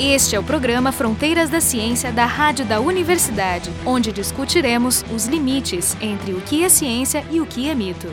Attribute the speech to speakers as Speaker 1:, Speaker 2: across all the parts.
Speaker 1: Este é o programa Fronteiras da Ciência da Rádio da Universidade, onde discutiremos os limites entre o que é ciência e o que é mito.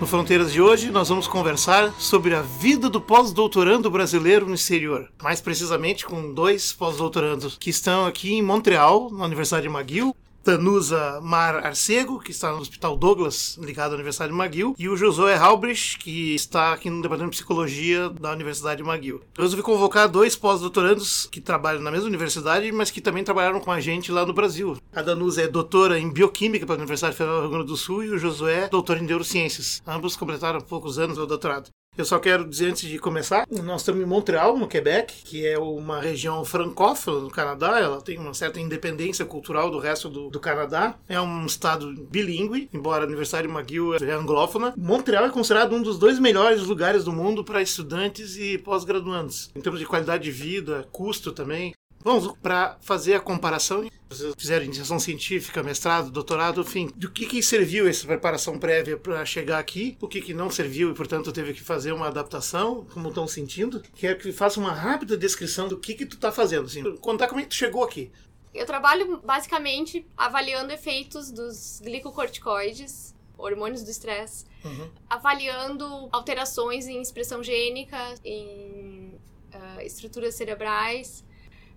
Speaker 2: No Fronteiras de hoje, nós vamos conversar sobre a vida do pós-doutorando brasileiro no exterior. Mais precisamente com dois pós-doutorandos que estão aqui em Montreal, na Universidade de McGill, Tanusa Mar Arcego, que está no Hospital Douglas, ligado à Universidade de McGill, e o Josué Halbrich, que está aqui no Departamento de Psicologia da Universidade de McGill. Eu resolvi convocar dois pós-doutorandos que trabalham na mesma universidade, mas que também trabalharam com a gente lá no Brasil. A Danusa é doutora em Bioquímica pela Universidade Federal do Rio Grande do Sul e o Josué é doutor em Neurociências. Ambos completaram poucos anos o doutorado. Eu só quero dizer antes de começar, nós estamos em Montreal, no Quebec, que é uma região francófona do Canadá. Ela tem uma certa independência cultural do resto do, do Canadá. É um estado bilíngue, embora a Universidade de McGill é anglófona. Montreal é considerado um dos dois melhores lugares do mundo para estudantes e pós-graduandos, em termos de qualidade de vida, custo também. Vamos para fazer a comparação. Vocês fizeram iniciação científica, mestrado, doutorado, enfim. Do que, que serviu essa preparação prévia para chegar aqui? O que, que não serviu e, portanto, teve que fazer uma adaptação? Como estão sentindo? Quero que faça uma rápida descrição do que, que tu está fazendo. Assim. Contar como é que tu chegou aqui.
Speaker 3: Eu trabalho basicamente avaliando efeitos dos glicocorticoides, hormônios do estresse,
Speaker 2: Uhum.
Speaker 3: avaliando alterações em expressão gênica, em ah, estruturas cerebrais.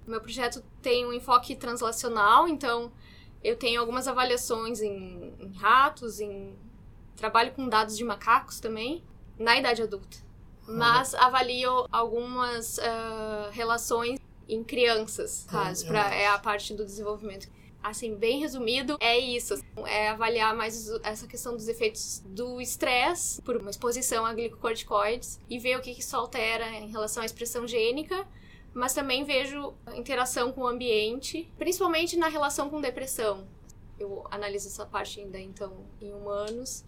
Speaker 3: Meu projeto tem um enfoque translacional, então eu tenho algumas avaliações em, em ratos, em trabalho com dados de macacos também, na idade adulta. Mas avalio algumas ah, relações em crianças, caso, pra, é a parte do desenvolvimento. Assim, bem resumido, é isso. É avaliar mais essa questão dos efeitos do estresse por uma exposição a glicocorticoides e ver o que que isso altera em relação à expressão gênica. Mas também vejo interação com o ambiente, principalmente na relação com depressão. Eu analiso essa parte ainda, então, em humanos.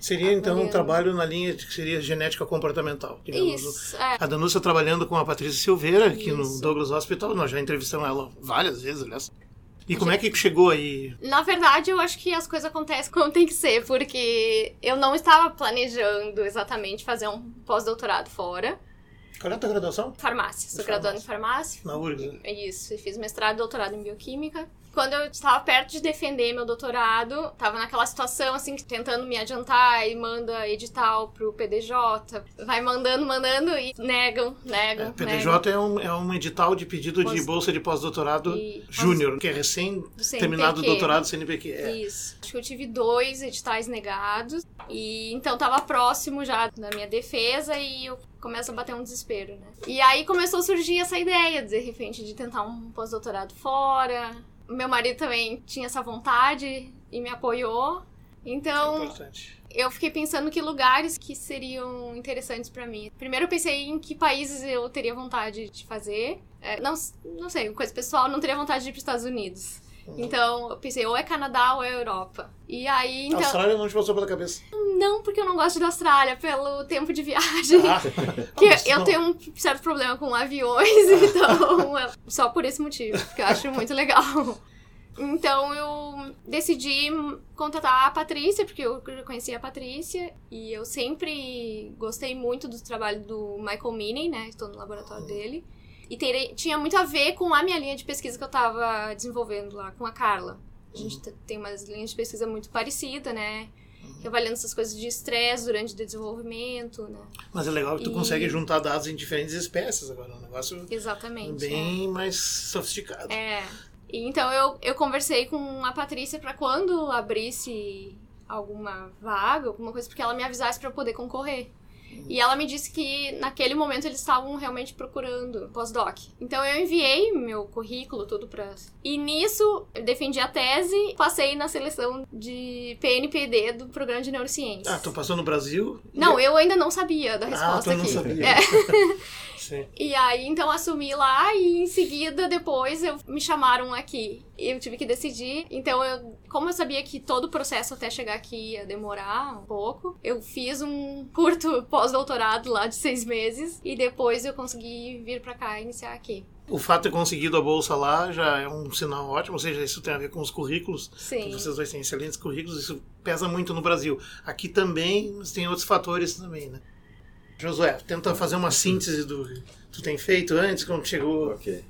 Speaker 2: Seria, então, um trabalho na linha de que seria genética comportamental.
Speaker 3: Isso, é.
Speaker 2: A Danusa trabalhando com a Patrícia Silveira aqui no. Douglas Hospital. Nós já entrevistamos ela várias vezes, aliás. E como é que chegou aí?
Speaker 3: Na verdade, eu acho que as coisas acontecem como tem que ser, porque eu não estava planejando exatamente fazer um pós-doutorado fora.
Speaker 2: Qual é a tua graduação?
Speaker 3: Farmácia. Sou
Speaker 2: De
Speaker 3: graduada em farmácia.
Speaker 2: Na URGS.
Speaker 3: Isso, e fiz mestrado e doutorado em bioquímica. Quando eu estava perto de defender meu doutorado, tava naquela situação assim, tentando me adiantar e manda edital pro PDJ. Vai mandando, mandando e negam, negam.
Speaker 2: É, PDJ é um, é um edital de pedido de
Speaker 3: Pós-
Speaker 2: bolsa de pós-doutorado
Speaker 3: E-
Speaker 2: júnior, que é recém terminado o doutorado CNPq. É.
Speaker 3: Isso. Acho que eu tive dois editais negados. E então tava próximo já da minha defesa e eu começo a bater um desespero, né? E aí começou a surgir essa ideia, de repente, de tentar um pós-doutorado fora. Meu marido também tinha essa vontade e me apoiou.
Speaker 2: É
Speaker 3: Então,
Speaker 2: importante.
Speaker 3: eu fiquei pensando que lugares que seriam interessantes pra mim. Primeiro eu pensei em que países eu teria vontade de fazer. É, não, não sei, coisa pessoal, não teria vontade de ir pros Estados Unidos. Então eu pensei, ou é Canadá ou é Europa. E aí,
Speaker 2: A
Speaker 3: então.
Speaker 2: Austrália não te passou pela cabeça.
Speaker 3: Não porque eu não gosto da Austrália, pelo tempo de viagem.
Speaker 2: Ah,
Speaker 3: Que
Speaker 2: mas
Speaker 3: eu tenho um certo problema com aviões, então é só por esse motivo, porque eu acho muito legal. Então eu decidi contatar a Patrícia, porque eu conhecia a Patrícia, e eu sempre gostei muito do trabalho do Michael Meaney, né? Estou no laboratório dele. E terei- tinha muito a ver com a minha linha de pesquisa que eu tava desenvolvendo lá com a Carla. A gente t- tem umas linhas de pesquisa muito parecidas, né? Avaliando essas coisas de estresse durante o desenvolvimento, né?
Speaker 2: Mas é legal que tu
Speaker 3: E-
Speaker 2: consegue juntar dados em diferentes espécies agora. É um negócio
Speaker 3: Exatamente. é.
Speaker 2: bem mais sofisticado.
Speaker 3: É. E então eu, eu conversei com a Patrícia pra quando abrisse alguma vaga, alguma coisa, porque ela me avisasse eu poder concorrer. E ela me disse que naquele momento eles estavam realmente procurando pós-doc. Então eu enviei meu currículo tudo pra. E nisso eu defendi a tese, passei na seleção de PNPD do programa de neurociência.
Speaker 2: Ah, tu passou no Brasil?
Speaker 3: Não, eu ainda não sabia da
Speaker 2: Ah,
Speaker 3: resposta
Speaker 2: tu não
Speaker 3: aqui.
Speaker 2: sabia.
Speaker 3: É.
Speaker 2: Sim.
Speaker 3: E aí, então, assumi lá e em seguida, depois, eu, me chamaram aqui. E eu tive que decidir. Então, eu, como eu sabia que todo o processo até chegar aqui ia demorar um pouco, eu fiz um curto pós-doutorado lá de seis meses. E depois eu consegui vir pra cá e iniciar aqui.
Speaker 2: O fato de ter conseguido a bolsa lá já é um sinal ótimo, ou seja, isso tem a ver com os currículos.
Speaker 3: Sim.
Speaker 2: Vocês dois têm excelentes currículos, isso pesa muito no Brasil. Aqui também, mas tem outros fatores também, né? Josué, tenta fazer uma síntese do que tu tem feito antes, como chegou.
Speaker 4: Ok.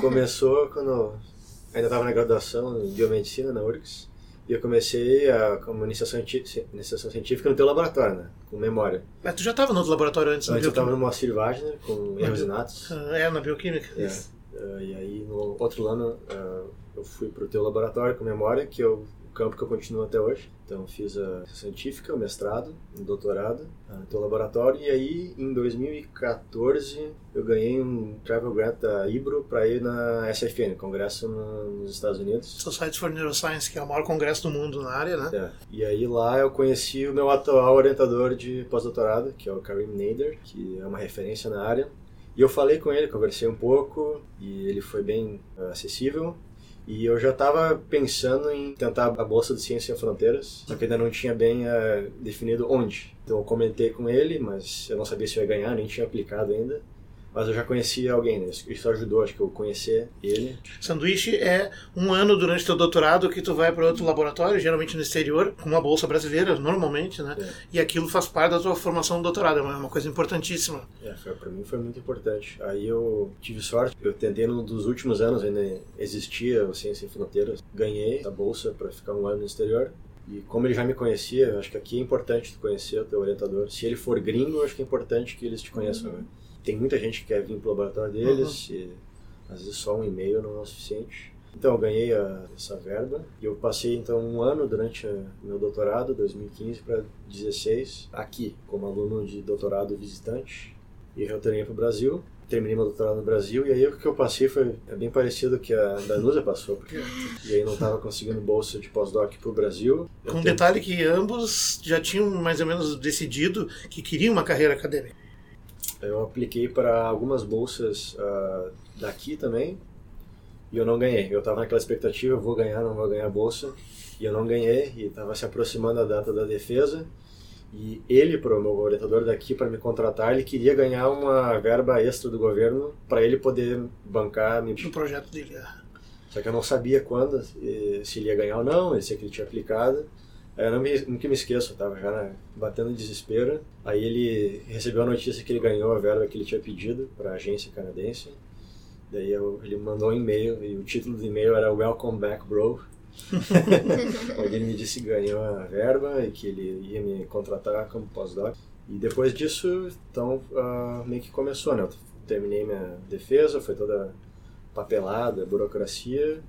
Speaker 4: Começou quando ainda estava na graduação em biomedicina na URGS e eu comecei a, iniciação, científica no teu laboratório, né? Com memória.
Speaker 2: Mas tu já estava no outro laboratório antes,
Speaker 4: Antes eu estava no Moacir Wagner com erros inatos.
Speaker 2: Ah, É, na bioquímica.
Speaker 4: É. Uh, e aí no outro ano uh, eu fui pro teu laboratório com memória, que é o campo que eu continuo até hoje. Então fiz a científica, o mestrado, o doutorado no teu laboratório e aí em 2014 eu ganhei um travel grant da Ibro para ir na SFN, congresso no- nos Estados Unidos.
Speaker 2: Society for Neuroscience, que é o maior congresso do mundo na área, né?
Speaker 4: É. E aí lá eu conheci o meu atual orientador de pós-doutorado, que é o Karim Nader, que é uma referência na área. E eu falei com ele, conversei um pouco, e ele foi bem eh, acessível. E eu já estava pensando em tentar a Bolsa de Ciência Fronteiras, só que ainda não tinha bem eh, definido onde. Então eu comentei com ele, mas eu não sabia se eu ia ganhar, nem tinha aplicado ainda. Mas eu já conhecia alguém, né? Isso- ajudou, acho que eu conhecer ele.
Speaker 2: Sanduíche é um ano durante teu doutorado que tu vai para outro laboratório, geralmente no exterior, com uma bolsa brasileira, normalmente, né?
Speaker 4: É.
Speaker 2: E aquilo faz parte da tua formação no doutorado, é uma uma coisa importantíssima.
Speaker 4: É, pra mim foi muito importante. Aí eu tive sorte, eu tentei num dos últimos anos, ainda existia o Ciência Sem Fronteiras, ganhei a bolsa para ficar um ano no exterior. E como ele já me conhecia, acho que aqui é importante tu conhecer o teu orientador. Se ele for gringo, acho que é importante que eles te conheçam. né? Tem muita gente que quer vir pro laboratório deles, e às vezes só um e-mail não é o suficiente. Então eu ganhei a- essa verba e eu passei então um ano durante o meu doutorado, 2015 para 16, aqui como aluno de doutorado visitante e retornei para o Brasil. Terminei meu doutorado no Brasil e aí o que eu passei foi é bem parecido que a Danusa passou, porque e aí não estava conseguindo bolsa de pós-doc para o Brasil.
Speaker 2: Com um
Speaker 4: te-
Speaker 2: detalhe que ambos já tinham mais ou menos decidido que queriam uma carreira acadêmica.
Speaker 4: Eu apliquei para algumas bolsas ah, daqui também e eu não ganhei. Eu estava naquela expectativa, vou ganhar, não vou ganhar a bolsa. E eu não ganhei e estava se aproximando a data da defesa. E ele, para o meu orientador daqui, para me contratar, ele queria ganhar uma verba extra do governo para ele poder bancar. Me...
Speaker 2: No projeto dele. é.
Speaker 4: Só que eu não sabia quando, eh, se ele ia ganhar ou não, ele disse que ele tinha aplicado. Aí eu não me, nunca me esqueço, eu tava já né, batendo desespero. Aí ele recebeu a notícia que ele ganhou a verba que ele tinha pedido para a agência canadense. Daí eu- ele mandou um e-mail e o título do e-mail era Welcome Back Bro. Onde ele me disse que ganhou a verba e que ele ia me contratar como pós-doc. E depois disso, então, ah, meio que começou, né? Eu terminei minha defesa, foi toda papelada, burocracia.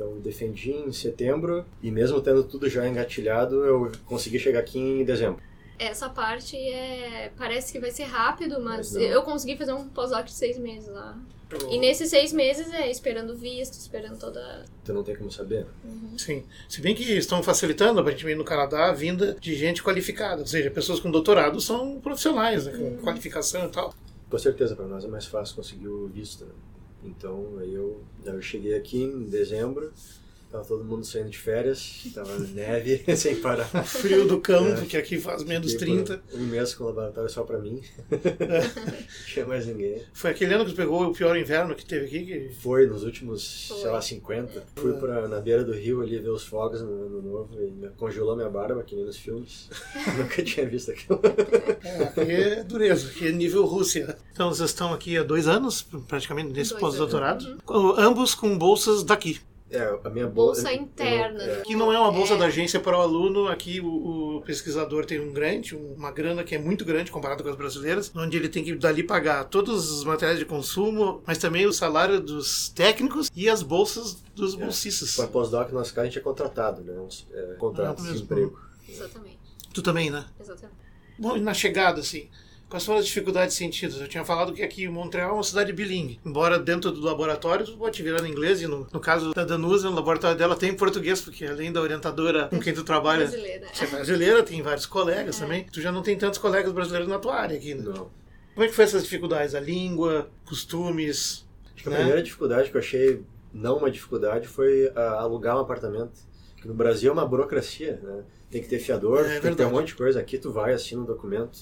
Speaker 4: Então, defendi em setembro e mesmo tendo tudo já engatilhado, eu consegui chegar aqui em dezembro.
Speaker 3: Essa parte é. Parece que vai ser rápido,
Speaker 4: Mas
Speaker 3: mas, eu consegui fazer um pós-doc de seis meses lá. E nesses seis meses é esperando visto, esperando toda.
Speaker 4: Tu não tem como saber.
Speaker 2: Sim. Se bem que estão facilitando, aparentemente, no Canadá, a vinda de gente qualificada. Ou seja, pessoas com doutorado são profissionais, né, com qualificação e tal.
Speaker 4: Com certeza, para nós é mais fácil conseguir o visto. Né? Então, aí eu, eu cheguei aqui em dezembro, tava todo mundo saindo de férias, tava neve sem parar.
Speaker 2: Frio do campo,
Speaker 4: É.
Speaker 2: que aqui faz menos
Speaker 4: Fiquei por
Speaker 2: 30.
Speaker 4: Um mês com o laboratório só para mim. Não tinha mais ninguém.
Speaker 2: Foi aquele ano que tu pegou o pior inverno que teve aqui. Que...
Speaker 4: Foi nos últimos,
Speaker 3: Foi.
Speaker 4: sei lá, 50. Fui pra, na beira do rio ali ver os fogos no ano novo e congelou minha barba, que nem nos filmes. Nunca tinha visto aquilo.
Speaker 2: É, aqui é dureza, aqui é nível Rússia. Então vocês estão aqui há dois anos, praticamente, nesse pós-doutorado. Ambos com bolsas daqui.
Speaker 4: É, a minha
Speaker 3: Bolsa
Speaker 4: bolsa.
Speaker 3: interna.
Speaker 4: é,
Speaker 2: Aqui não é uma bolsa
Speaker 3: É.
Speaker 2: da agência para o aluno, aqui o, o pesquisador tem um grande, uma grana que é muito grande comparado com as brasileiras, onde ele tem que dali pagar todos os materiais de consumo, mas também o salário dos técnicos e as bolsas dos bolsistas.
Speaker 4: Para pós-doc, no nosso caso, a gente é contratado, né? Uns, é, contrato
Speaker 2: Ah,
Speaker 4: de emprego.
Speaker 3: Exatamente.
Speaker 2: Tu também, né?
Speaker 3: Exatamente.
Speaker 2: Bom, e na chegada, assim, quais foram as dificuldades sentidas? Eu tinha falado que aqui Montreal é uma cidade bilingue. Embora dentro do laboratório tu pode te virar em inglês, e no, no caso da Danusa, no laboratório dela tem português, porque além da orientadora com quem tu trabalha,
Speaker 3: Brasileira.
Speaker 2: você é brasileira, tem vários colegas também. Tu já não tem tantos colegas brasileiros na tua área aqui, né?
Speaker 4: Não.
Speaker 2: Como é que foi essas dificuldades? A língua, costumes,
Speaker 4: Acho que a
Speaker 2: né?
Speaker 4: primeira dificuldade que eu achei, não uma dificuldade, foi ah, alugar um apartamento. Que no Brasil é uma burocracia, né? Tem que ter fiador,
Speaker 2: É
Speaker 4: tem que ter
Speaker 2: verdade.
Speaker 4: um monte de coisa. Aqui tu vai, assina um documento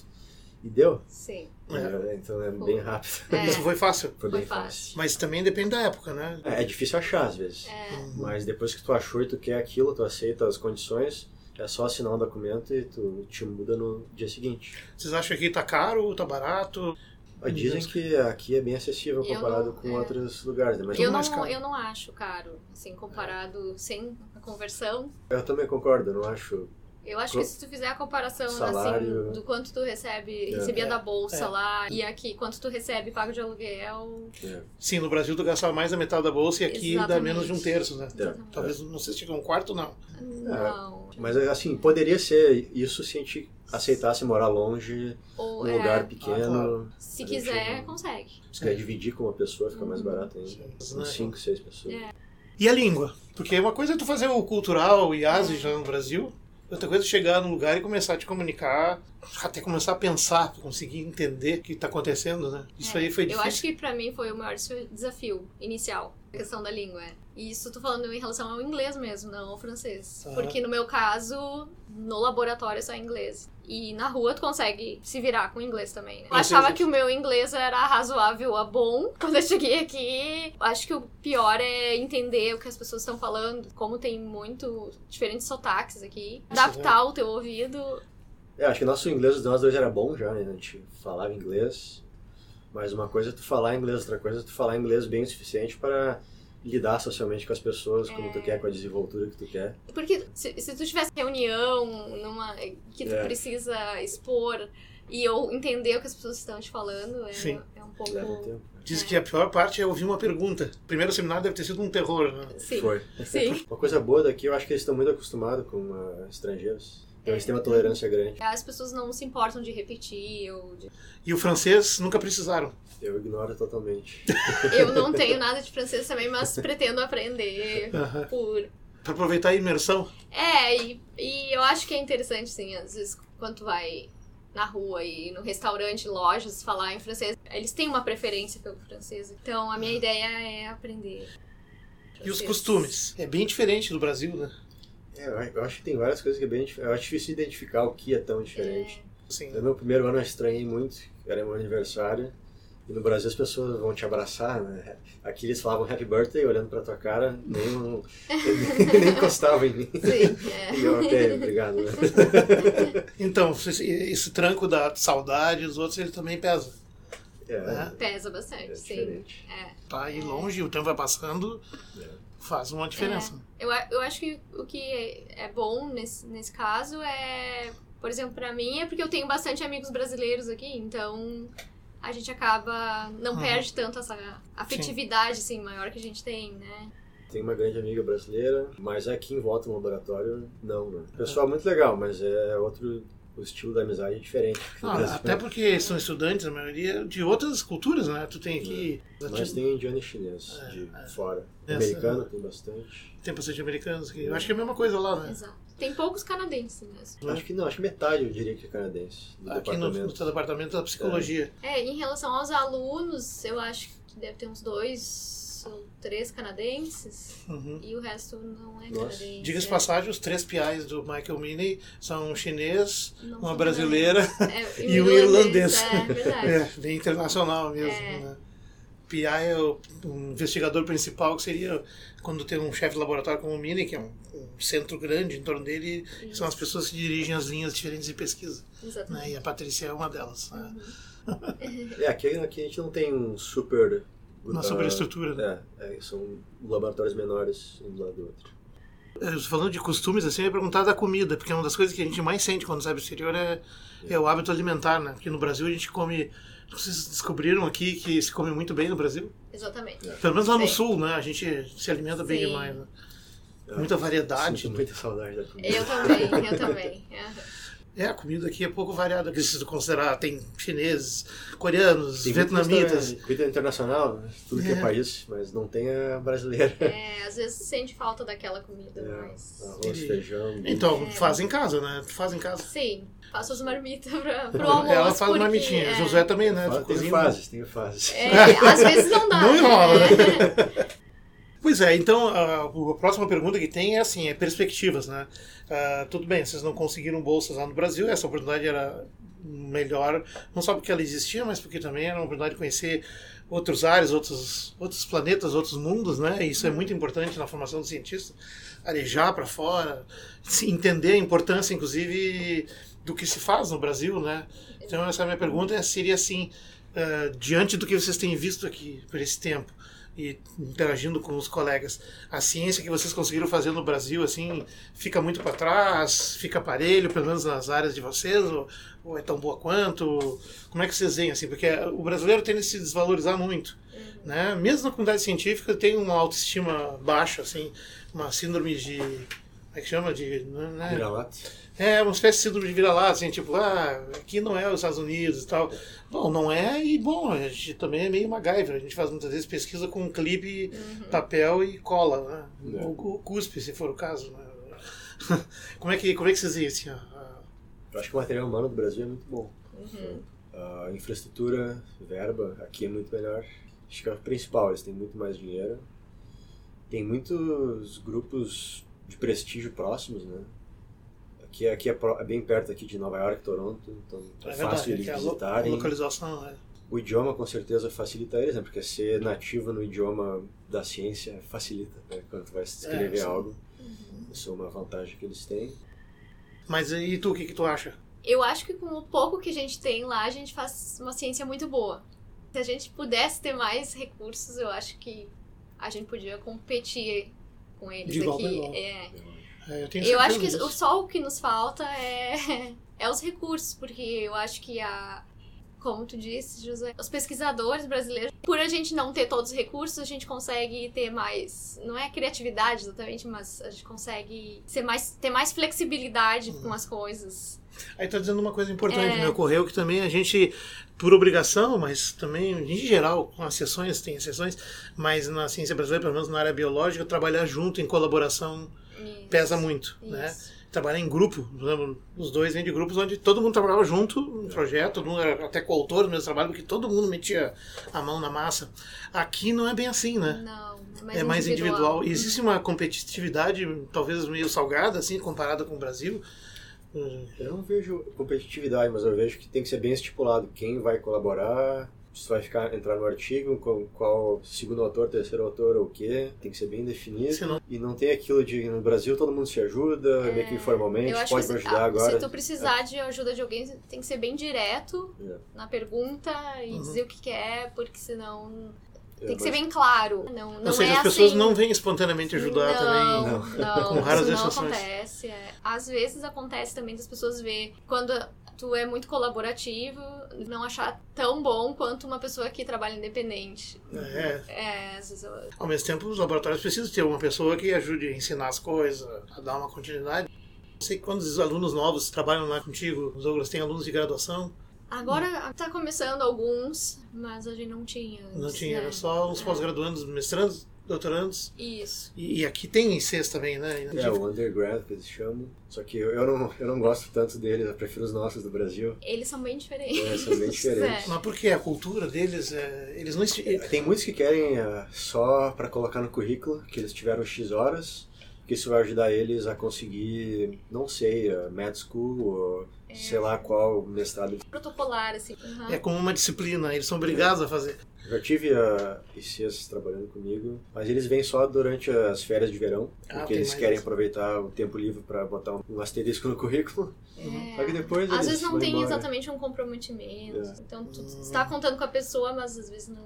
Speaker 4: e deu.
Speaker 3: Sim.
Speaker 2: É.
Speaker 4: É, então é bem rápido.
Speaker 3: É.
Speaker 2: Isso foi fácil.
Speaker 4: Foi
Speaker 3: Foi
Speaker 4: bem
Speaker 3: fácil.
Speaker 4: fácil.
Speaker 2: Mas também depende da época, né?
Speaker 4: É, é difícil achar às vezes.
Speaker 3: É.
Speaker 4: Mas depois que tu achou e tu quer aquilo, tu aceita as condições, É só assinar um documento e tu te muda no dia seguinte.
Speaker 2: Vocês acham que tá caro, tá barato?
Speaker 4: Mas dizem que aqui é bem acessível comparado
Speaker 3: não-
Speaker 4: com
Speaker 3: é.
Speaker 4: outros lugares, né? Mas
Speaker 3: Eu não,
Speaker 2: caro.
Speaker 3: eu não acho caro, assim, comparado sem a conversão.
Speaker 4: eu também concordo, eu não acho.
Speaker 3: Eu acho que se tu fizer a comparação
Speaker 4: Salário.
Speaker 3: assim do quanto tu recebe,
Speaker 4: É.
Speaker 3: recebia
Speaker 2: É.
Speaker 3: da bolsa
Speaker 2: É.
Speaker 3: lá e aqui quanto tu recebe pago de aluguel.
Speaker 2: Sim, no Brasil tu gastava mais da metade da bolsa e aqui dá
Speaker 3: Exatamente.
Speaker 2: menos de um terço, né? Talvez, não sei se chega a um quarto, não.
Speaker 3: Não.
Speaker 4: Mas assim, poderia ser isso se a gente aceitasse morar longe,
Speaker 3: Ou
Speaker 4: num
Speaker 3: é,
Speaker 4: lugar
Speaker 2: Ah,
Speaker 4: pequeno.
Speaker 2: claro.
Speaker 3: se
Speaker 4: gente
Speaker 3: quiser,
Speaker 4: não-
Speaker 3: consegue.
Speaker 4: Se quer dividir com uma pessoa, fica mais
Speaker 3: Uhum.
Speaker 4: barato ainda.
Speaker 2: Sim.
Speaker 4: Com cinco, seis pessoas.
Speaker 3: É.
Speaker 2: E a língua? Porque uma coisa é tu fazer o cultural, o IASE já no Brasil, outra coisa é chegar num lugar e começar a te comunicar, até começar a pensar, conseguir entender o que está acontecendo, né? Isso
Speaker 3: É,
Speaker 2: aí foi
Speaker 3: Eu
Speaker 2: difícil.
Speaker 3: acho que pra mim foi o maior desafio inicial, a questão da língua. É. E isso tô falando em relação ao inglês mesmo, não ao francês.
Speaker 2: Aham.
Speaker 3: Porque no meu caso, no laboratório é só inglês. E na rua tu consegue se virar com inglês também. né? Eu achava
Speaker 2: é-
Speaker 3: que o meu inglês era razoável a bom. Quando eu cheguei aqui, acho que o pior é entender o que as pessoas estão falando. Como tem muito diferentes sotaques aqui. Adaptar o teu ouvido.
Speaker 4: É, acho que nosso inglês de nós dois era bom já, né? A gente falava inglês. Mas uma coisa é tu falar inglês, outra coisa é tu falar inglês bem o suficiente para lidar socialmente com as pessoas, como
Speaker 3: É.
Speaker 4: tu quer, com a desenvoltura que tu quer.
Speaker 3: Porque se, se tu tivesse reunião numa que tu
Speaker 4: É.
Speaker 3: precisa expor e eu entender o que as pessoas estão te falando, é,
Speaker 2: Sim.
Speaker 3: é um pouco.
Speaker 4: Leva um tempo.
Speaker 2: Diz que a pior parte é ouvir uma pergunta. Primeiro seminário deve ter sido um terror, né?
Speaker 3: Sim.
Speaker 4: Foi.
Speaker 3: Sim.
Speaker 4: Uma coisa boa daqui, eu acho que eles estão muito acostumados com ah, estrangeiros. Eles têm uma tolerância grande.
Speaker 3: As pessoas não se importam de repetir ou de...
Speaker 2: E o francês nunca precisaram.
Speaker 4: Eu ignoro totalmente.
Speaker 3: Eu não tenho nada de francês também, mas pretendo aprender por.
Speaker 2: Para aproveitar a imersão.
Speaker 3: É, e, e eu acho que é interessante, sim, às vezes quando tu vai na rua e no restaurante, lojas, falar em francês, eles têm uma preferência pelo francês. Então a minha ideia é aprender.
Speaker 2: E os costumes? É bem diferente do Brasil, né?
Speaker 4: É, eu- acho que tem várias coisas que é bem Eu acho difícil identificar o que é tão diferente.
Speaker 2: Assim,
Speaker 4: No meu primeiro ano eu estranhei muito, era meu aniversário. E no Brasil as pessoas vão te abraçar, né? Aqui eles falavam happy birthday olhando pra tua cara, nem, um- nem encostavam em mim.
Speaker 3: Sim, é.
Speaker 4: E eu, ok, obrigado. Né?
Speaker 2: Então, esse, tranco da saudade dos outros, ele também pesa.
Speaker 4: É,
Speaker 2: né?
Speaker 3: Pesa bastante,
Speaker 4: é
Speaker 3: sim. É.
Speaker 2: Tá aí longe, o tempo vai passando,
Speaker 4: É.
Speaker 2: faz uma diferença.
Speaker 3: Eu, a- eu acho que o que é bom nesse, nesse caso é, por exemplo, pra mim, é porque eu tenho bastante amigos brasileiros aqui, então a gente acaba. não
Speaker 2: Uhum.
Speaker 3: perde tanto essa afetividade, assim, maior que a gente tem, né?
Speaker 4: Tem uma grande amiga brasileira, mas aqui em volta no laboratório, não, né? Pessoal muito legal, mas é outro. O estilo da amizade é diferente.
Speaker 2: Ah, até porque são estudantes, a maioria, de outras culturas, né? Tu tem aqui.
Speaker 4: Mas tem indiano e chinês
Speaker 2: É,
Speaker 4: de
Speaker 2: é.
Speaker 4: fora.
Speaker 2: Essa-
Speaker 4: Americano tem bastante.
Speaker 2: Tem bastante americanos aqui. Eu acho que é a mesma coisa lá, né?
Speaker 3: Exato. Tem poucos canadenses mesmo.
Speaker 4: Acho que não, acho que metade eu diria que é canadense.
Speaker 2: Aqui no, no
Speaker 4: departamento.
Speaker 2: teu departamento da psicologia.
Speaker 3: É, em relação aos alunos, eu acho que deve ter uns dois ou três canadenses
Speaker 2: Uhum.
Speaker 3: e o resto não é
Speaker 4: Nossa.
Speaker 3: canadense.
Speaker 2: Diga-se
Speaker 3: é.
Speaker 2: passagem, os três PIs do Michael Minnie são um chinês,
Speaker 3: Não
Speaker 2: uma
Speaker 3: são
Speaker 2: brasileira.
Speaker 3: É,
Speaker 2: e um irlandês.
Speaker 3: É, verdade.
Speaker 2: É, bem internacional mesmo.
Speaker 3: É.
Speaker 2: Né? PI é o um investigador principal, que seria quando tem um chefe de laboratório como o Mini, que é um, um centro grande em torno dele, que são as pessoas que dirigem as linhas diferentes de pesquisa.
Speaker 3: Exatamente.
Speaker 2: Né? E a Patrícia é uma delas. Né?
Speaker 4: É, aqui, aqui a gente não tem um super.
Speaker 2: Uma
Speaker 4: ah,
Speaker 2: superestrutura. né?
Speaker 4: É, é, são laboratórios menores um do lado do outro.
Speaker 2: É, Falando de costumes, assim, eu ia perguntar da comida, porque uma das coisas que a gente mais sente quando sai do exterior é, é o hábito alimentar, né? Porque no Brasil a gente come. Vocês descobriram aqui que se come muito bem no Brasil?
Speaker 3: Exatamente.
Speaker 2: Pelo menos lá no
Speaker 3: Sim.
Speaker 2: sul, né? A gente se alimenta bem
Speaker 3: Sim.
Speaker 2: demais. Né? Muita variedade.
Speaker 4: Sinto muita saudade da comida.
Speaker 3: Eu também, eu também. É.
Speaker 2: É, a comida aqui é pouco variada, tu considerar, tem chineses, coreanos,
Speaker 4: Tem
Speaker 2: vietnamitas.
Speaker 4: Comida internacional, né? tudo que
Speaker 2: É.
Speaker 4: é país, mas não tem a brasileira.
Speaker 3: É, às vezes sente falta daquela comida,
Speaker 4: É,
Speaker 3: mas.
Speaker 4: arroz,
Speaker 2: E-
Speaker 4: feijão.
Speaker 2: Então,
Speaker 3: É.
Speaker 2: faz em casa, né? Tu faz em casa.
Speaker 3: Sim, faço as marmitas pra, pro almoço.
Speaker 2: Ela faz
Speaker 3: porque,
Speaker 2: marmitinha.
Speaker 3: é,
Speaker 2: Josué também, né?
Speaker 4: Tem fases, tem fases.
Speaker 3: É, às vezes não dá.
Speaker 2: Não
Speaker 3: né?
Speaker 2: Pois é, então a, a próxima pergunta que tem é assim, é perspectivas, né? Ah, tudo bem, vocês não conseguiram bolsas lá no Brasil, essa oportunidade era melhor, não só porque ela existia, mas porque também era uma oportunidade de conhecer outros ares, outros, outros planetas, outros mundos, né? Isso é muito importante na formação do cientista, arejar para fora, entender a importância, inclusive, do que se faz no Brasil, né? Então essa minha pergunta seria assim, uh, diante do que vocês têm visto aqui por esse tempo, e interagindo com os colegas. A ciência que vocês conseguiram fazer no Brasil, assim, fica muito para trás, fica aparelho, pelo menos nas áreas de vocês, ou, ou, é tão boa quanto? Como é que vocês veem, assim? Porque o brasileiro tende a se desvalorizar muito, né? Mesmo na comunidade científica tem uma autoestima baixa, assim, uma síndrome de... como é que chama? De...
Speaker 4: Né? Vira-lata.
Speaker 2: É, uma espécie de síndrome de vira-lata, assim, tipo, ah, aqui não é os Estados Unidos e tal. Bom, não é, e bom, a gente também é meio MacGyver. A gente faz muitas vezes pesquisa com um clipe, uhum. papel e cola, né? É. Ou, cuspe, se for o caso, né? como, é que, como é que vocês veem assim?
Speaker 4: Eu acho que o material humano do Brasil é muito bom. Uhum. A infraestrutura, verba, aqui é muito melhor. Acho que é o principal, eles têm muito mais dinheiro. Tem muitos grupos de prestígio próximos, né? Que aqui é, é, bem perto aqui de Nova York, Toronto, então é, é fácil eles visitarem.
Speaker 2: A localização, é.
Speaker 4: O idioma com certeza facilita eles, né? porque ser nativo no idioma da ciência facilita, né? quando tu vai escrever é, algo. Uhum. Isso é uma vantagem que eles têm.
Speaker 2: Mas e tu, o que, que tu acha?
Speaker 3: Eu acho que com o pouco que a gente tem lá, a gente faz uma ciência muito boa. Se a gente pudesse ter mais recursos, eu acho que a gente podia competir com eles
Speaker 2: de
Speaker 3: aqui.
Speaker 2: É.
Speaker 3: É, eu, eu acho que o só o que nos falta é, é os recursos, porque eu acho que a. Como tu disse, José, os pesquisadores brasileiros, por a gente não ter todos os recursos, a gente consegue ter mais. Não é criatividade exatamente, mas a gente consegue ser mais, ter mais flexibilidade com as coisas.
Speaker 2: Aí tá dizendo uma coisa importante, é... me ocorreu que também a gente, por obrigação, mas também em geral, com as sessões, tem exceções, mas na ciência brasileira, pelo menos na área biológica, trabalhar junto, em colaboração isso, pesa muito, né? isso. né? Trabalhar em grupo, os dois vêm de grupos onde todo mundo trabalhava junto no projeto, todo mundo era até coautor do mesmo trabalho, porque todo mundo metia a mão na massa. Aqui não é bem assim,
Speaker 3: né? Não, é mais,
Speaker 2: é mais individual. individual. E existe uma competitividade talvez meio salgada, assim, comparada com o Brasil.
Speaker 4: Eu não vejo competitividade, mas eu vejo que tem que ser bem estipulado quem vai colaborar, se vai ficar, entrar no artigo, com qual segundo autor, terceiro autor ou o quê, tem que ser bem definido. Não... E não tem aquilo de no Brasil todo mundo se ajuda, é... meio que informalmente, pode me ajudar agora.
Speaker 3: Se tu precisar é. de ajuda de alguém, tem que ser bem direto é. na pergunta e uhum. dizer o que quer, porque senão é, tem que ser bem claro. Não, não
Speaker 2: Ou seja,
Speaker 3: é
Speaker 2: as pessoas
Speaker 3: assim...
Speaker 2: não vêm espontaneamente ajudar
Speaker 3: não,
Speaker 2: também.
Speaker 3: Não, não, com raras isso não exceções. acontece. É. Às vezes acontece também das pessoas ver quando tu é muito colaborativo, não achar tão bom quanto uma pessoa que trabalha independente.
Speaker 2: É.
Speaker 3: é às vezes eu...
Speaker 2: Ao mesmo tempo, os laboratórios precisam ter uma pessoa que ajude a ensinar as coisas, a dar uma continuidade. Sei quando os alunos novos trabalham lá contigo, os Douglas, tem alunos de graduação?
Speaker 3: Agora está começando alguns, mas a gente não tinha. Antes,
Speaker 2: não tinha,
Speaker 3: né?
Speaker 2: era só os pós-graduandos, mestrandos? Doutorandos.
Speaker 3: Isso.
Speaker 2: E, e, aqui tem ICs também, né?
Speaker 4: É, o undergrad que eles chamam. Só que eu, eu, não, eu não gosto tanto deles, eu prefiro os nossos do Brasil.
Speaker 3: Eles são bem diferentes.
Speaker 4: É, são bem diferentes.
Speaker 2: É. Mas por que? A cultura deles, é, eles não...
Speaker 4: Tem muitos que querem uh, só para colocar no currículo que eles tiveram X horas, que isso vai ajudar eles a conseguir, não sei, uh, med school ou é. sei lá qual mestrado.
Speaker 3: Protocolar, assim. Uhum.
Speaker 2: É como uma disciplina, eles são obrigados a fazer.
Speaker 4: Já tive a ICs trabalhando comigo, mas eles vêm só durante as férias de verão, ah, porque eles querem aproveitar o tempo livre para botar um asterisco no currículo.
Speaker 3: É.
Speaker 4: Só que depois
Speaker 3: Às vezes não tem
Speaker 4: embora.
Speaker 3: exatamente um comprometimento. É. Então tu está contando com a pessoa, mas às vezes não.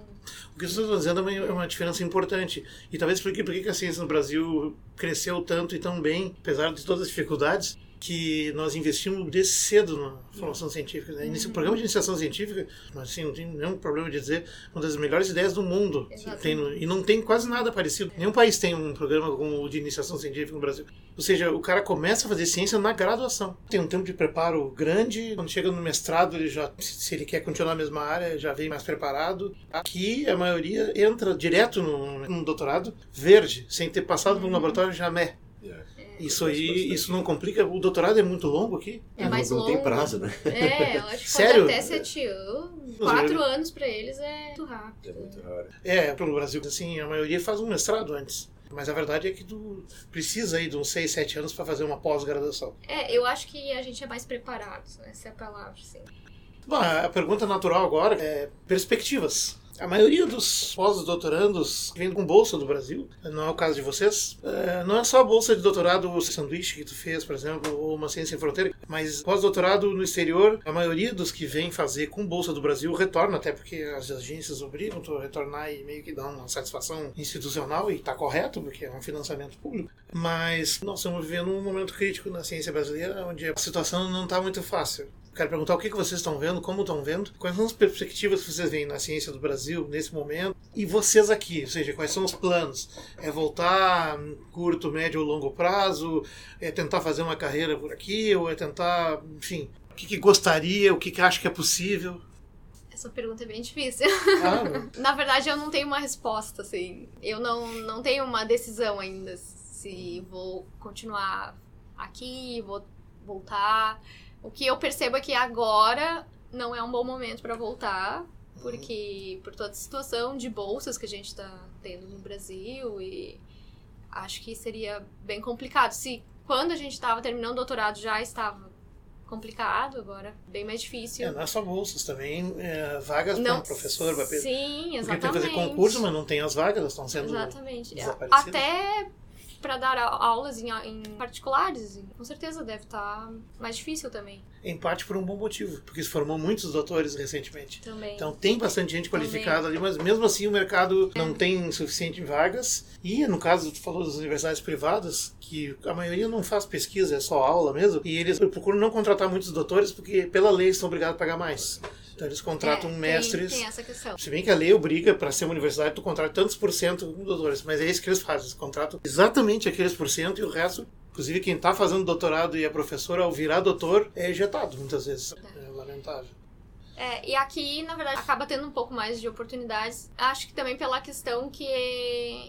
Speaker 2: O que você está dizendo é uma diferença importante. E talvez por que, por que a ciência no Brasil cresceu tanto e tão bem, apesar de todas as dificuldades, que nós investimos desde cedo na formação científica. Né? Uhum. O programa de iniciação científica, mas assim, não tem nenhum problema de dizer, uma das melhores ideias do mundo. Tem no, e não tem quase nada parecido. Nenhum país tem um programa como o de iniciação científica no Brasil. Ou seja, o cara começa a fazer ciência na graduação. Tem um tempo de preparo grande. Quando chega no mestrado, ele já, se ele quer continuar na mesma área, já vem mais preparado. Aqui, a maioria entra direto no, no doutorado verde, sem ter passado por um uhum. laboratório jamais. Yeah. Isso aí, isso não complica? O doutorado é muito longo aqui?
Speaker 3: É mais
Speaker 4: não,
Speaker 3: não
Speaker 4: tem prazo, né?
Speaker 3: É, eu acho que Sério? até sete anos. Quatro anos pra eles é muito rápido.
Speaker 4: É muito raro.
Speaker 2: É, pelo Brasil, assim, a maioria faz um mestrado antes. Mas a verdade é que tu precisa aí de uns 6, 7 anos para fazer uma pós-graduação.
Speaker 3: É, eu acho que a gente é mais preparado, essa é a palavra, sim.
Speaker 2: Bom, a pergunta natural agora é perspectivas. A maioria dos pós-doutorandos vem com bolsa do Brasil, não é o caso de vocês. É, não é só a bolsa de doutorado, o sanduíche que tu fez, por exemplo, ou uma ciência sem fronteira, mas pós-doutorado no exterior, a maioria dos que vêm fazer com bolsa do Brasil retorna, até porque as agências obrigam tu a retornar e meio que dá uma satisfação institucional, e está correto, porque é um financiamento público. Mas nós estamos vivendo um momento crítico na ciência brasileira, onde a situação não está muito fácil. Quero perguntar o que vocês estão vendo, como estão vendo, quais são as perspectivas que vocês veem na ciência do Brasil nesse momento e vocês aqui, ou seja, quais são os planos? É voltar curto, médio ou longo prazo? É tentar fazer uma carreira por aqui? Ou é tentar, enfim, o que, que gostaria, o que, que acha que é possível?
Speaker 3: Essa pergunta é bem difícil. Ah, Na verdade, eu não tenho uma resposta, assim. Eu não, não tenho uma decisão ainda se vou continuar aqui, vou voltar. O que eu percebo é que agora não é um bom momento para voltar, porque por toda a situação de bolsas que a gente está tendo no Brasil e acho que seria bem complicado. Se quando a gente estava terminando o doutorado já estava complicado, agora bem mais difícil.
Speaker 2: É, não é só bolsas, também é, vagas para professor, para
Speaker 3: Sim, exatamente. Porque
Speaker 2: tem que fazer concurso, mas não tem as vagas, elas estão sendo
Speaker 3: Exatamente. Até para dar aulas em, em particulares, com certeza deve estar tá mais difícil também.
Speaker 2: Em parte por um bom motivo, porque se formou muitos doutores recentemente.
Speaker 3: Também.
Speaker 2: Então tem bastante gente qualificada também. ali, mas mesmo assim o mercado é. não tem suficiente vagas. E no caso, tu falou das universidades privadas, que a maioria não faz pesquisa, é só aula mesmo, e eles procuram não contratar muitos doutores porque pela lei são obrigados a pagar mais. Então eles contratam
Speaker 3: é,
Speaker 2: mestres.
Speaker 3: Tem, tem essa questão.
Speaker 2: Se bem que a lei obriga para ser uma universidade, tu contrata tantos por cento com doutores, mas é isso que eles fazem. Eles contratam exatamente aqueles por cento e o resto Inclusive, quem está fazendo doutorado e é professor, ao virar doutor, é ejetado muitas vezes. É, é lamentável.
Speaker 3: É, e aqui, na verdade, acaba tendo um pouco mais de oportunidades. Acho que também pela questão que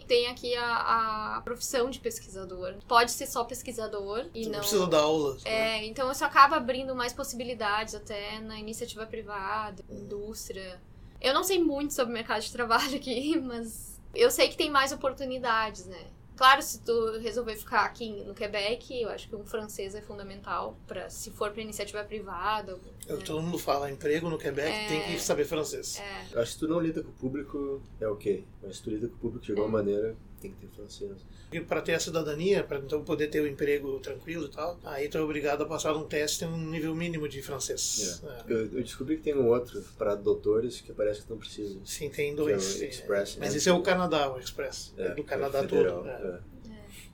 Speaker 3: tem aqui a, a profissão de pesquisador. Pode ser só pesquisador e
Speaker 2: Você
Speaker 3: não...
Speaker 2: precisa dar aulas.
Speaker 3: Né? É, então isso acaba abrindo mais possibilidades até na iniciativa privada, indústria. Eu não sei muito sobre o mercado de trabalho aqui, mas eu sei que tem mais oportunidades, né? Claro, se tu resolver ficar aqui no Quebec, eu acho que um francês é fundamental para se for para iniciativa privada.
Speaker 2: É que todo mundo fala, emprego no Quebec é... tem que saber francês.
Speaker 3: É.
Speaker 4: Acho que tu não lida com o público é ok, mas se tu lida com o público de alguma é. maneira tem que ter francês.
Speaker 2: E para ter a cidadania, para então poder ter o um emprego tranquilo e tal, aí tu é obrigado a passar um teste um nível mínimo de francês.
Speaker 4: É. É. Eu, eu, descobri que tem um outro para doutores que parece que não precisa.
Speaker 2: Sim, tem dois.
Speaker 4: É Express,
Speaker 2: mas né? esse é o Canadá, o Express. É, do Canadá federal, todo.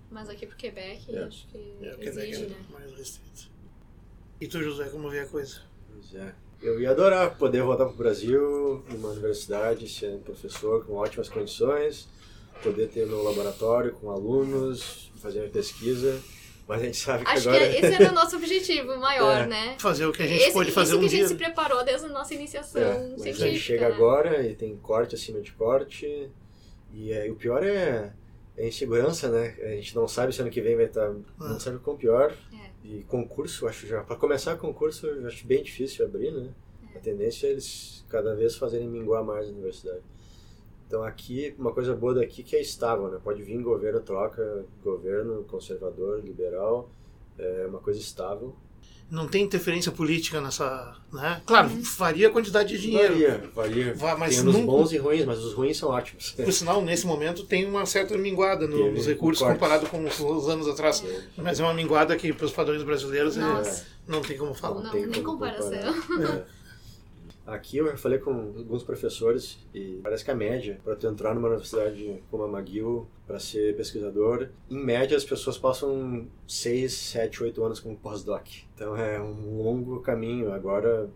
Speaker 3: Mas aqui pro Quebec, acho que é, o
Speaker 2: Quebec
Speaker 3: exige,
Speaker 2: é
Speaker 3: né?
Speaker 2: mais restrito. E tu, José, como vê a coisa?
Speaker 4: Pois é. Eu ia adorar poder voltar para o Brasil, numa universidade, ser professor com ótimas condições, poder ter meu laboratório com alunos, fazer minha pesquisa. Mas a gente sabe que
Speaker 3: Acho
Speaker 4: agora...
Speaker 3: que esse era o nosso objetivo maior, é. né?
Speaker 2: Fazer o que a gente esse, pôde fazer
Speaker 3: um dia.
Speaker 2: Isso
Speaker 3: que a gente se preparou desde a nossa iniciação é, científica. A gente
Speaker 4: chega
Speaker 3: né?
Speaker 4: agora e tem corte acima de corte. E, é, e o pior é é insegurança, né? A gente não sabe se ano que vem vai estar. Tá, não ah. sabe o quão pior.
Speaker 3: É.
Speaker 4: E concurso, acho já. Para começar concurso, eu acho bem difícil abrir, né? É. A tendência é eles cada vez fazerem minguar mais a universidade. Então aqui, uma coisa boa daqui que é estável, né? Pode vir governo, troca, governo conservador, liberal, é uma coisa estável
Speaker 2: não tem interferência política nessa. Né? Claro, uhum. varia a quantidade de dinheiro.
Speaker 4: Varia, varia. Va mas tem os bons e ruins, mas os ruins são ótimos.
Speaker 2: Por sinal, nesse momento tem uma certa minguada no, nos recursos comparado com os, os anos atrás. É. Mas é uma minguada que, para os padrões brasileiros, é, não tem como falar.
Speaker 3: Não,
Speaker 4: não tem
Speaker 3: nem comparação.
Speaker 4: É. Aqui eu falei com alguns professores e parece que a média para tu entrar numa universidade como a McGill para ser pesquisador, em média as pessoas passam 6, 7, 8 anos como pós-doc. Então é um longo caminho. Agora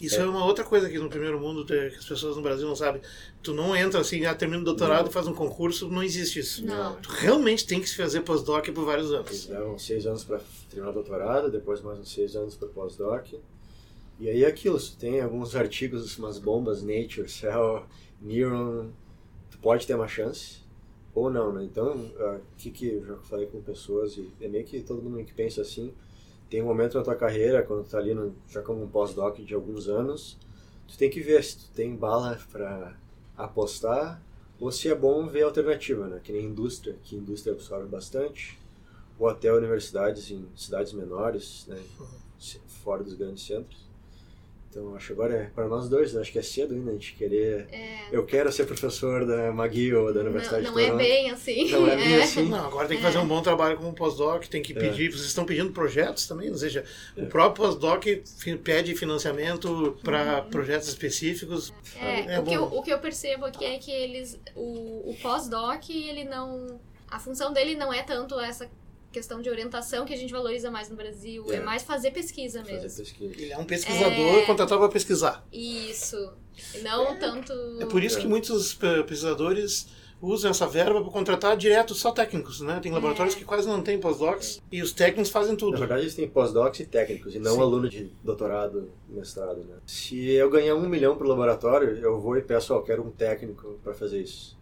Speaker 2: isso é. é. uma outra coisa que no primeiro mundo que as pessoas no Brasil não sabem. Tu não entra assim, ah, termina o doutorado, e faz um concurso, não existe isso.
Speaker 3: Não.
Speaker 2: Tu realmente tem que se fazer pós-doc por vários anos.
Speaker 4: Então, seis anos para terminar o doutorado, depois mais uns seis anos para pós-doc. E aí é aquilo, você tem alguns artigos, umas bombas, Nature, Cell, Neuron, tu pode ter uma chance ou não, né? Então, aqui que eu já falei com pessoas e é meio que todo mundo que pensa assim, tem um momento na tua carreira, quando tu tá ali no, já como um pós-doc de alguns anos, tu tem que ver se tu tem bala para apostar Ou se é bom ver a alternativa, né? Que nem indústria, que indústria absorve bastante, ou até universidades em cidades menores, né? Fora dos grandes centros. Então acho que agora é para nós dois, acho que é cedo ainda a gente querer.
Speaker 3: É,
Speaker 4: Eu quero ser professor da McGill ou da
Speaker 3: não,
Speaker 4: Universidade
Speaker 3: não
Speaker 4: de
Speaker 3: é
Speaker 4: Toronto.
Speaker 3: bem assim.
Speaker 4: Não é bem assim.
Speaker 2: Não, agora tem que fazer um bom trabalho como pós-doc, tem que
Speaker 4: É.
Speaker 2: pedir, vocês estão pedindo projetos também, ou seja,
Speaker 4: É.
Speaker 2: o próprio pós-doc pede financiamento para
Speaker 3: Uhum.
Speaker 2: projetos específicos.
Speaker 3: É,
Speaker 2: É
Speaker 3: o, que eu, o que eu percebo aqui é que eles. O, o pós-doc, ele não. A função dele não é tanto essa questão de orientação que a gente valoriza mais no Brasil, é,
Speaker 4: É.
Speaker 3: mais fazer pesquisa
Speaker 4: Fazer
Speaker 3: mesmo.
Speaker 4: pesquisa.
Speaker 2: Ele é um pesquisador
Speaker 3: É.
Speaker 2: contratado para pesquisar.
Speaker 3: Isso. Não tanto.
Speaker 2: É por isso
Speaker 4: É.
Speaker 2: que muitos pe- pesquisadores usam essa verba para contratar direto só técnicos, né? Tem laboratórios
Speaker 3: É.
Speaker 2: que quase não têm pós-docs e os técnicos fazem
Speaker 4: Na
Speaker 2: tudo.
Speaker 4: verdade, eles têm pós-docs e técnicos, e não
Speaker 2: Sim.
Speaker 4: aluno de doutorado, mestrado, né? Se eu ganhar um milhão pro laboratório, eu vou e peço, ó, quero um técnico para fazer isso.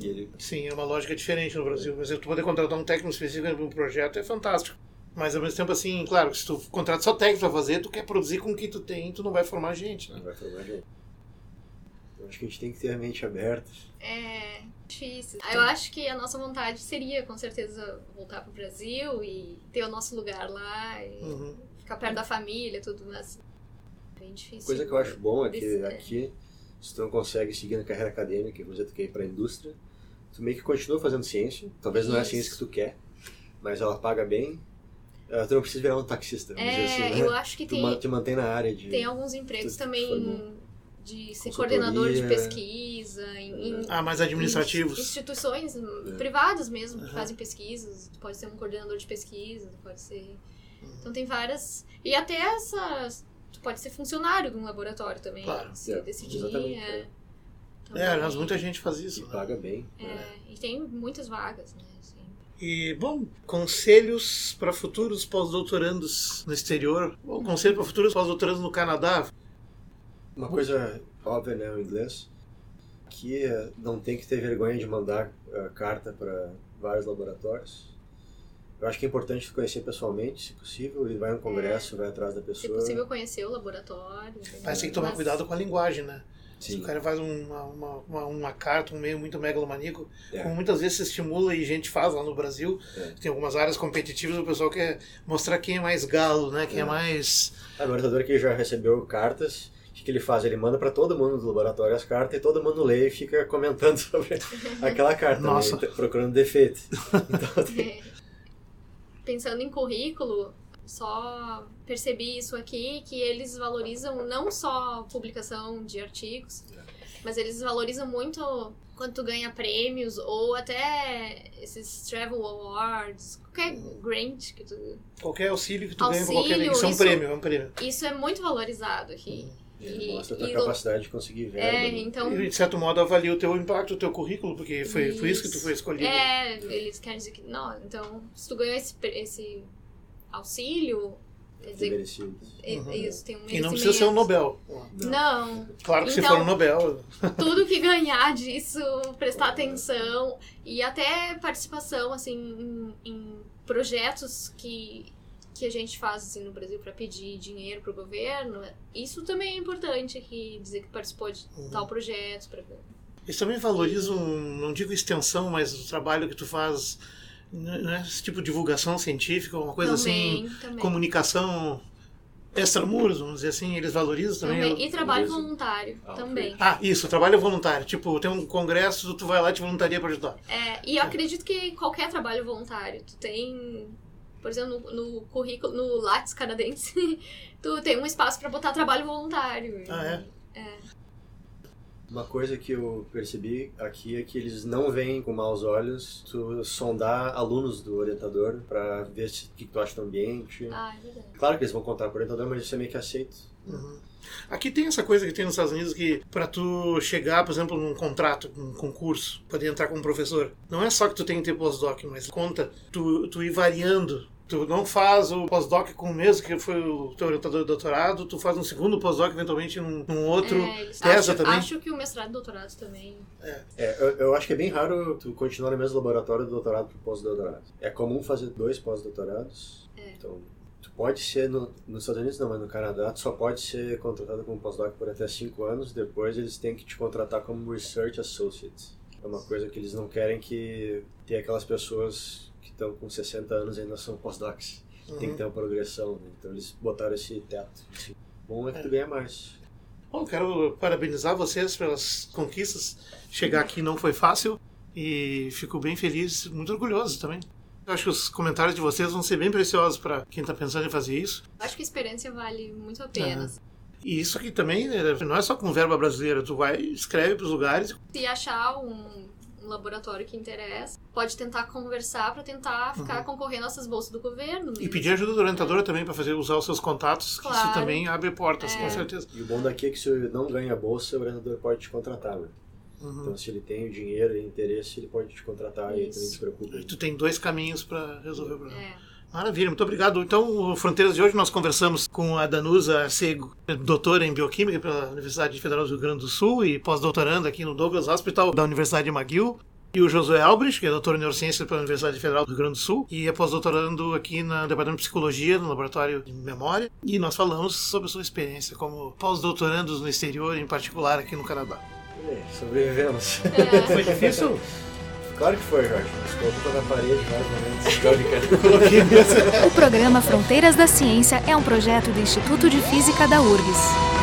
Speaker 4: E ele
Speaker 2: Sim, é uma lógica diferente no Brasil. Por exemplo, tu poder contratar um técnico específico para um projeto é fantástico. Mas ao mesmo tempo, assim, claro, se tu contrata só técnico para fazer, tu quer produzir com o que tu tem, tu não vai formar gente, né?
Speaker 4: não vai formar gente. Eu acho que a gente tem que ter a mente aberta.
Speaker 3: É difícil. Eu acho que a nossa vontade seria, com certeza, voltar pro Brasil e ter o nosso lugar lá e
Speaker 2: Uhum.
Speaker 3: ficar perto da família e tudo, mas é bem difícil.
Speaker 4: Coisa que eu acho bom é que
Speaker 3: Desse-
Speaker 4: aqui, se tu não consegue seguir na carreira acadêmica, e você tu quer ir pra indústria, tu meio que continua fazendo ciência. Talvez não é a ciência que tu quer, mas ela paga bem. Ah, Tu não precisa virar um taxista, vamos dizer
Speaker 3: É,
Speaker 4: assim, né?
Speaker 3: eu acho que
Speaker 4: Tu
Speaker 3: tem,
Speaker 4: ma- te mantém na área de...
Speaker 3: tem alguns empregos
Speaker 4: tu
Speaker 3: também de ser coordenador de pesquisa, em, em
Speaker 2: Ah, mais administrativos.
Speaker 3: instituições
Speaker 4: É.
Speaker 3: privadas mesmo que
Speaker 2: Aham.
Speaker 3: fazem pesquisas. Tu pode ser um coordenador de pesquisa, tu pode ser.
Speaker 2: Uhum.
Speaker 3: Então tem várias. E até essas. Pode ser funcionário de um laboratório também.
Speaker 2: Claro.
Speaker 3: Se
Speaker 4: É,
Speaker 3: decidir.
Speaker 4: exatamente,
Speaker 3: É,
Speaker 4: é.
Speaker 3: Também.
Speaker 2: É, aliás, muita gente faz
Speaker 4: E
Speaker 2: isso. né?
Speaker 4: paga bem.
Speaker 3: É,
Speaker 4: né?
Speaker 3: e tem muitas vagas, né? assim.
Speaker 2: E, bom, conselhos para futuros pós-doutorandos no exterior, ou conselho para futuros pós-doutorandos no Canadá.
Speaker 4: Uma coisa óbvia, né, o inglês, que não tem que ter vergonha de mandar eh, carta para vários laboratórios. Eu acho que é importante conhecer pessoalmente, se possível, e vai a um congresso, vai atrás da
Speaker 3: Se
Speaker 4: pessoa.
Speaker 3: possível conhecer o laboratório.
Speaker 2: Mas tem que tomar
Speaker 3: Mas-
Speaker 2: cuidado com a linguagem, né? Se
Speaker 4: Sim.
Speaker 2: o cara faz uma, uma, uma, uma carta, um meio muito megalomaníaco,
Speaker 4: É.
Speaker 2: como muitas vezes se estimula e gente faz lá no Brasil,
Speaker 4: É.
Speaker 2: tem algumas áreas competitivas, o pessoal quer mostrar quem é mais galo, né? Quem é,
Speaker 4: É.
Speaker 2: mais...
Speaker 4: Ah, O orientador que já recebeu cartas, o que, que ele faz? Ele manda para todo mundo do laboratório as cartas e todo mundo lê e fica comentando sobre aquela carta, né?
Speaker 2: Nossa.
Speaker 4: Então, procurando defeito. Então, tem-
Speaker 3: É. Pensando em currículo, só percebi isso aqui, que eles valorizam não só publicação de artigos, mas eles valorizam muito quando tu ganha prêmios ou até esses travel awards, qualquer grant que tu...
Speaker 2: Qualquer auxílio que tu ganha pra qualquer...
Speaker 3: Auxílio,
Speaker 2: Isso é um prêmio, é um prêmio.
Speaker 3: Isso é muito valorizado aqui.
Speaker 4: ele
Speaker 3: E-
Speaker 4: mostra a tua
Speaker 3: e-
Speaker 4: capacidade de conseguir verba.
Speaker 3: É,
Speaker 4: né?
Speaker 3: então...
Speaker 2: E, de certo modo, avalia o teu impacto, o teu currículo, porque foi, foi isso que tu foi escolhido.
Speaker 3: É, eles querem dizer que. Não, então, se tu ganhou esse, esse auxílio, quer dizer,
Speaker 4: Merecido.
Speaker 3: é-
Speaker 2: Uhum.
Speaker 3: isso tem um
Speaker 2: E não precisa ser um. Nobel.
Speaker 3: Não,
Speaker 2: Claro que se
Speaker 3: Então-
Speaker 2: for um Nobel...
Speaker 3: tudo que ganhar disso, prestar atenção e até participação, assim, em, em projetos que, que a gente faz, assim, no Brasil para pedir dinheiro pro governo, isso também é importante aqui, dizer que participou de
Speaker 2: Uhum.
Speaker 3: tal projeto. Pra...
Speaker 2: Eles também valorizam, não digo extensão, mas o trabalho que tu faz, né, esse tipo de divulgação científica, uma coisa assim,
Speaker 3: também, também.
Speaker 2: comunicação extramuros, vamos dizer assim, eles valorizam também.
Speaker 3: Também. E trabalho
Speaker 4: Beleza.
Speaker 3: voluntário
Speaker 4: Ah,
Speaker 3: também.
Speaker 2: Ah, isso, trabalho voluntário. Tipo, tem um congresso, tu vai lá e te voluntaria para ajudar.
Speaker 3: É, e eu acredito que qualquer trabalho voluntário, tu tem, por exemplo, no, no currículo, no Lattes canadense, tu tem um espaço pra botar trabalho voluntário.
Speaker 2: Ah, é?
Speaker 4: Uma coisa que eu percebi aqui é que eles não veem com maus olhos tu sondar alunos do orientador para ver se- o que tu acha do ambiente.
Speaker 3: Ah, é verdade.
Speaker 4: Claro que eles vão contar pro orientador, mas isso é meio que aceito.
Speaker 2: Uhum. Aqui tem essa coisa que tem nos Estados Unidos que para tu chegar, por exemplo, num contrato, num concurso, poder entrar como professor, não é só que tu tem que ter pós-doc, mas conta tu, tu ir variando. Tu não faz o pós-doc com o mesmo que foi o teu orientador de doutorado, tu faz um segundo pós-doc eventualmente num, num outro.
Speaker 3: É,
Speaker 2: pesa
Speaker 3: acho,
Speaker 2: também?
Speaker 3: acho que o mestrado e doutorado também.
Speaker 4: É, eu, eu acho que é bem raro tu continuar no mesmo laboratório do doutorado pro pós-doutorado. É comum fazer dois pós-doutorados.
Speaker 3: É.
Speaker 4: Então, tu pode ser no, nos Estados Unidos não, mas no Canadá tu só pode ser contratado como pós-doc por até cinco anos. Depois eles têm que te contratar como Research Associate. É uma coisa que eles não querem que ter aquelas pessoas que estão com 60 anos ainda são pós-docs. Uhum. Tem que ter uma progressão, né? Então eles botaram esse teto. Assim. Bom é que tu ganha mais.
Speaker 2: Bom, quero parabenizar vocês pelas conquistas. Chegar aqui não foi fácil e fico bem feliz, muito orgulhoso também. Eu acho que os comentários de vocês vão ser bem preciosos para quem está pensando em fazer isso.
Speaker 3: Acho que a experiência vale muito a pena.
Speaker 2: E isso aqui também né, não é só com verba brasileira, tu vai escreve para os lugares.
Speaker 3: Se achar um, um, laboratório que interessa, pode tentar conversar para tentar ficar uhum. concorrendo a essas bolsas do governo. Mesmo.
Speaker 2: E pedir ajuda do orientadora é. também para fazer usar os seus contatos, claro. que isso também abre portas, é. com certeza.
Speaker 4: E o bom daqui é que se não ganha bolsa, o orientador pode te contratar. Né? Uhum. Então, se ele tem o dinheiro e interesse, ele pode te contratar Isso. e também se preocupa.
Speaker 2: E tu tem dois caminhos para resolver o problema. É. Maravilha, muito obrigado. Então, o Fronteiras de hoje nós conversamos com a Danusa Sego, doutora em Bioquímica pela Universidade Federal do Rio Grande do Sul e pós-doutoranda aqui no Douglas Hospital da Universidade de McGill. E o Josué Albrecht, que é doutor em neurociência pela Universidade Federal do Rio Grande do Sul e é pós-doutorando aqui no Departamento de Psicologia, no Laboratório de Memória. E nós falamos sobre a sua experiência como pós-doutorandos no exterior, em particular aqui no Canadá.
Speaker 4: É, sobrevivemos.
Speaker 2: É. Foi difícil?
Speaker 4: Claro que foi, Jorge. Colocou na parede vários momentos.
Speaker 1: o programa Fronteiras da Ciência é um projeto do Instituto de Física da URGS.